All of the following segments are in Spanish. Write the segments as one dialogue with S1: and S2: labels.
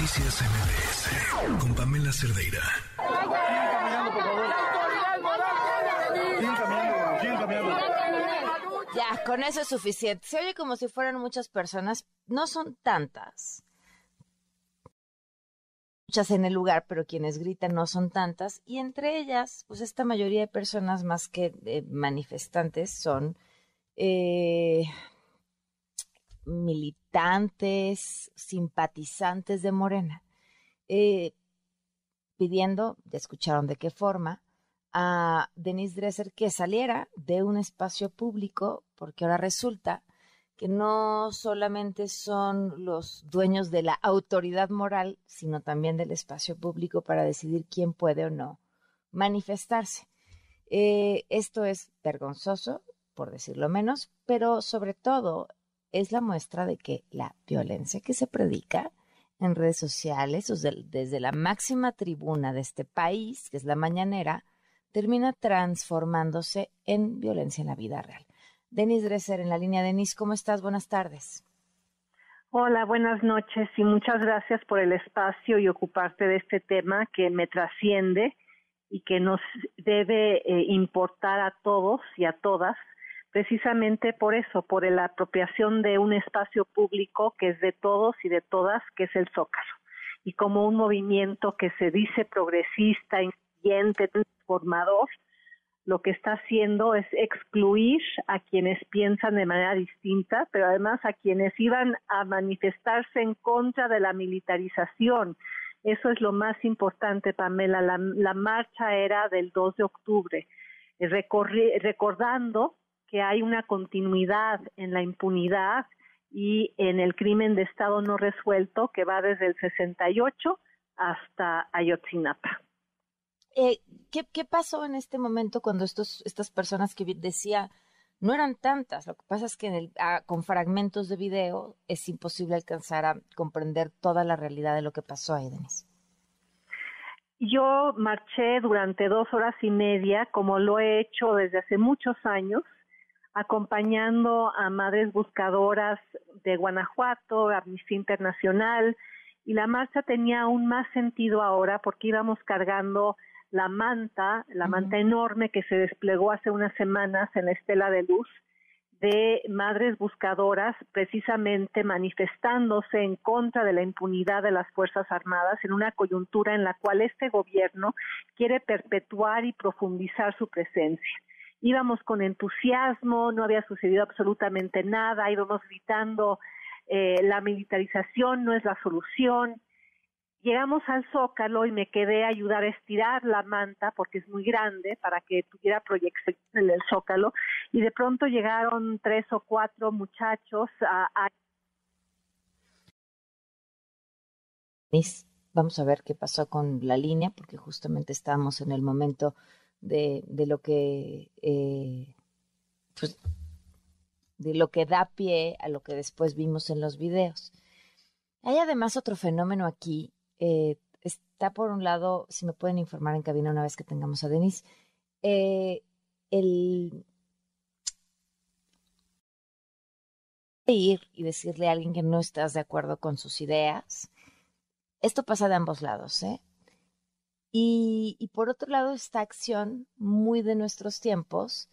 S1: Noticias MBS con Pamela Cerdeira.
S2: Ya, con eso es suficiente. Se oye como si fueran muchas personas. No son tantas. Muchas en el lugar, pero quienes gritan no son tantas. Y entre ellas, pues esta mayoría de personas más que eh, manifestantes son eh, militantes, simpatizantes de Morena, eh, pidiendo, ya escucharon de qué forma, a Denise Dresser que saliera de un espacio público, porque ahora resulta que no solamente son los dueños de la autoridad moral, sino también del espacio público para decidir quién puede o no manifestarse. Eh, esto es vergonzoso, por decirlo menos, pero sobre todo es la muestra de que la violencia que se predica en redes sociales, desde la máxima tribuna de este país, que es la mañanera, termina transformándose en violencia en la vida real. Denis Dresser en la línea. Denis, ¿cómo estás? Buenas tardes.
S3: Hola, buenas noches y muchas gracias por el espacio y ocuparte de este tema que me trasciende y que nos debe eh, importar a todos y a todas, precisamente por eso, por la apropiación de un espacio público que es de todos y de todas, que es el Zócalo. Y como un movimiento que se dice progresista, incluyente, transformador, lo que está haciendo es excluir a quienes piensan de manera distinta, pero además a quienes iban a manifestarse en contra de la militarización. Eso es lo más importante, Pamela. La, la marcha era del 2 de octubre, recordando que hay una continuidad en la impunidad y en el crimen de Estado no resuelto que va desde el 68 hasta Ayotzinapa.
S2: Eh, ¿qué, ¿qué, pasó en este momento cuando estos, estas personas que decía no eran tantas? Lo que pasa es que en el, ah, con fragmentos de video es imposible alcanzar a comprender toda la realidad de lo que pasó ahí, Denise.
S3: Yo marché durante dos horas y media, como lo he hecho desde hace muchos años, acompañando a madres buscadoras de Guanajuato, Amnistía Internacional, y la marcha tenía aún más sentido ahora porque íbamos cargando la manta, la manta enorme que se desplegó hace unas semanas en la Estela de Luz de madres buscadoras precisamente manifestándose en contra de la impunidad de las Fuerzas Armadas en una coyuntura en la cual este gobierno quiere perpetuar y profundizar su presencia. Íbamos con entusiasmo, no había sucedido absolutamente nada, íbamos gritando eh, la militarización no es la solución, Llegamos al zócalo y me quedé a ayudar a estirar la manta porque es muy grande para que tuviera proyección en el zócalo. Y de pronto llegaron tres o cuatro muchachos a,
S2: Vamos a ver qué pasó con la línea porque justamente estábamos en el momento de, de lo que eh, pues, de lo que da pie a lo que después vimos en los videos. Hay además otro fenómeno aquí eh, está por un lado, si me pueden informar en cabina una vez que tengamos a Denise, eh, el ir y decirle a alguien que no estás de acuerdo con sus ideas. Esto pasa de ambos lados, ¿eh? Y, y por otro lado, esta acción muy de nuestros tiempos,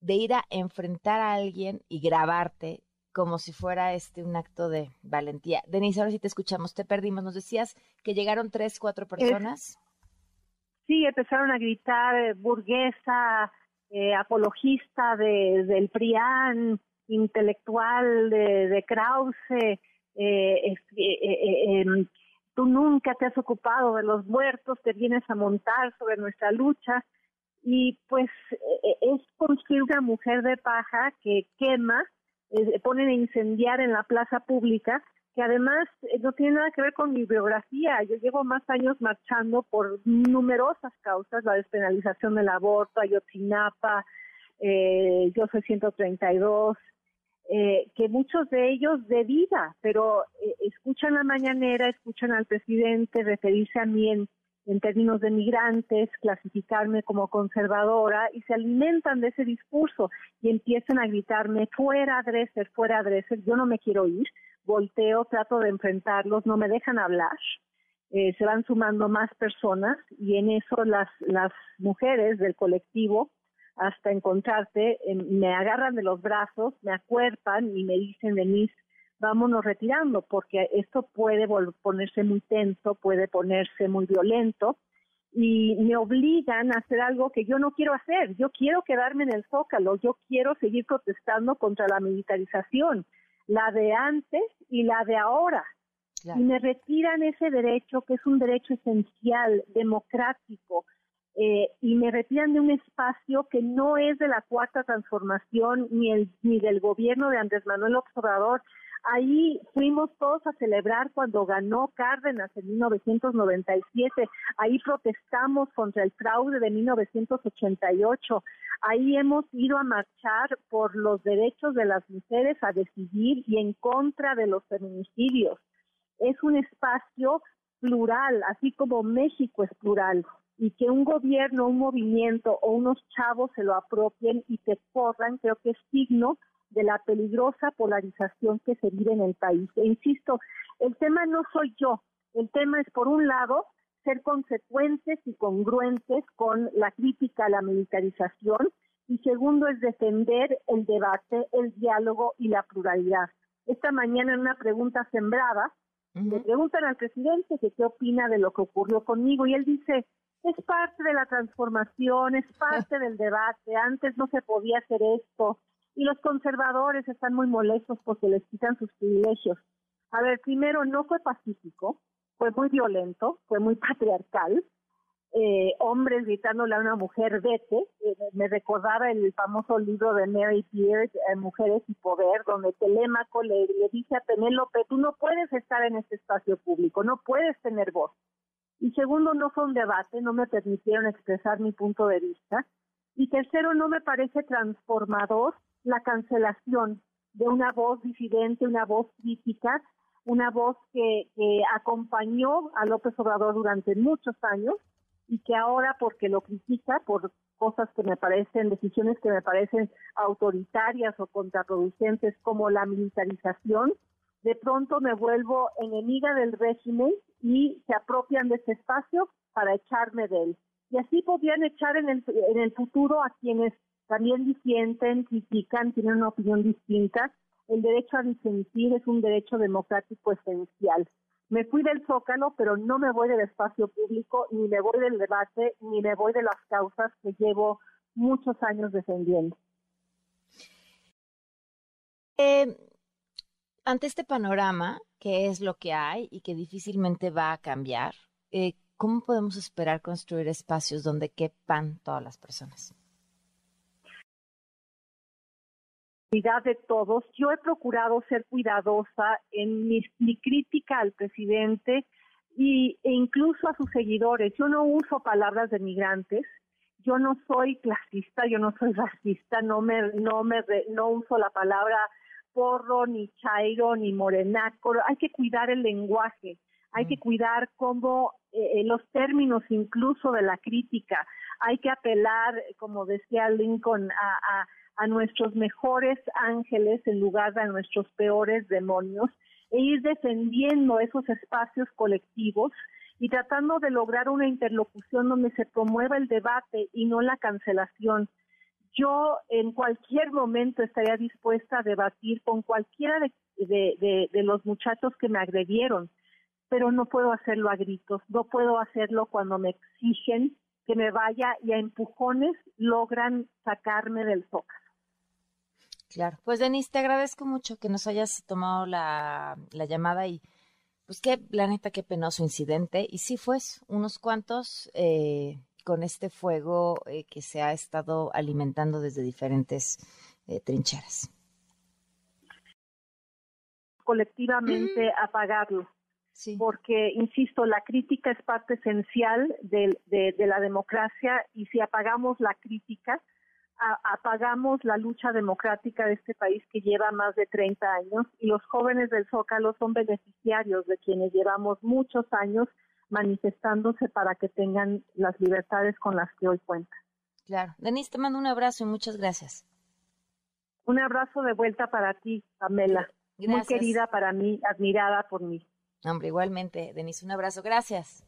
S2: de ir a enfrentar a alguien y grabarte como si fuera este un acto de valentía. Denise, ahora sí te escuchamos, te perdimos. Nos decías que llegaron tres, cuatro personas.
S3: sí, empezaron a gritar eh, burguesa, eh, apologista de, del PRIAN, intelectual de, de Krause, eh, em, tú nunca te has ocupado de los muertos, te vienes a montar sobre nuestra lucha. Y pues es construir una mujer de paja que quema eh, ponen a incendiar en la plaza pública, que además eh, no tiene nada que ver con mi biografía. Yo llevo más años marchando por numerosas causas, la despenalización del aborto, Ayotzinapa, eh, yo soy 132, eh, que muchos de ellos de vida, pero eh, escuchan la mañanera, escuchan al presidente referirse a mí en en términos de migrantes, clasificarme como conservadora y se alimentan de ese discurso y empiezan a gritarme fuera Dresser, fuera Dresser, yo no me quiero ir volteo, trato de enfrentarlos, no me dejan hablar. Eh, se van sumando más personas y en eso las, las mujeres del colectivo, hasta encontrarte, em, me agarran de los brazos, me acuerpan y me dicen, Denise, vámonos retirando, porque esto puede ponerse muy tenso, puede ponerse muy violento y me obligan a hacer algo que yo no quiero hacer. Yo quiero quedarme en el zócalo, yo quiero seguir protestando contra la militarización, la de antes y la de ahora. Y me retiran ese derecho, que es un derecho esencial, democrático, eh, y me retiran de un espacio que no es de la cuarta transformación ni, el, ni del gobierno de Andrés Manuel Obrador, Ahí fuimos todos a celebrar cuando ganó Cárdenas en 1997. Ahí protestamos contra el fraude de 1988. Ahí hemos ido a marchar por los derechos de las mujeres a decidir y en contra de los feminicidios. Es un espacio plural, así como México es plural y que un gobierno, un movimiento o unos chavos se lo apropien y se corran, creo que es signo de la peligrosa polarización que se vive en el país. E insisto, el tema no soy yo, el tema es, por un lado, ser consecuentes y congruentes con la crítica a la militarización y segundo es defender el debate, el diálogo y la pluralidad. Esta mañana en una pregunta sembrada, le preguntan al presidente que qué opina de lo que ocurrió conmigo y él dice, es parte de la transformación, es parte del debate, antes no se podía hacer esto, y los conservadores están muy molestos porque les quitan sus privilegios. A ver, primero, no fue pacífico, fue muy violento, fue muy patriarcal. Eh, hombres gritándole a una mujer, vete. Eh, me recordaba el famoso libro de Mary Beard, eh, Mujeres y Poder, donde Telémaco le, le dice a Penélope, tú no puedes estar en este espacio público, no puedes tener voz. Y segundo, no fue un debate, no me permitieron expresar mi punto de vista. Y tercero, no me parece transformador la cancelación de una voz disidente, una voz crítica, una voz que, acompañó a López Obrador durante muchos años y que ahora porque lo critica por cosas que me parecen, decisiones que me parecen autoritarias o contraproducentes como la militarización, de pronto me vuelvo enemiga del régimen y se apropian de ese espacio para echarme de él. Y así podrían echar en el, en el futuro a quienes también disienten, critican, tienen una opinión distinta. El derecho a disentir es un derecho democrático esencial. Me fui del zócalo, pero no me voy del espacio público, ni me voy del debate, ni me voy de las causas que llevo muchos años defendiendo.
S2: Eh, ante este panorama, que es lo que hay y que difícilmente va a cambiar, eh, ¿cómo podemos esperar construir espacios donde quepan todas las personas?
S3: de todos. Yo he procurado ser cuidadosa en mi, crítica al presidente y, e incluso a sus seguidores. Yo no uso palabras de migrantes, yo no soy clasista, yo no soy racista, no me, no me, no uso la palabra porro, ni chairo, ni morenaco. Hay que cuidar el lenguaje, hay que mm. cuidar cómo eh, eh, los términos incluso de la crítica. Hay que apelar, como decía Lincoln, a a nuestros mejores ángeles en lugar de a nuestros peores demonios e ir defendiendo esos espacios colectivos y tratando de lograr una interlocución donde se promueva el debate y no la cancelación. Yo en cualquier momento estaría dispuesta a debatir con cualquiera de, los muchachos que me agredieron, pero no puedo hacerlo a gritos, no puedo hacerlo cuando me exigen que me vaya y a empujones logran sacarme del zócalo.
S2: Claro. Pues Denise, te agradezco mucho que nos hayas tomado la, llamada y pues qué, la neta, qué penoso incidente. Y sí fue unos cuantos eh, con este fuego eh, que se ha estado alimentando desde diferentes eh, trincheras.
S3: Colectivamente mm. apagarlo. Sí. Porque, insisto, la crítica es parte esencial de, de la democracia y si apagamos la crítica, apagamos la lucha democrática de este país que lleva más de 30 años y los jóvenes del Zócalo son beneficiarios de quienes llevamos muchos años manifestándose para que tengan las libertades con las que hoy cuentan.
S2: Claro. Denise, te mando un abrazo y muchas gracias.
S3: Un abrazo de vuelta para ti, Pamela. muy querida para mí, admirada por mí.
S2: Hombre, igualmente, Denise, un abrazo. Gracias.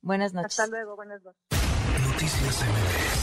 S2: Buenas noches.
S3: Hasta luego, buenas noches.
S1: Noticias MBS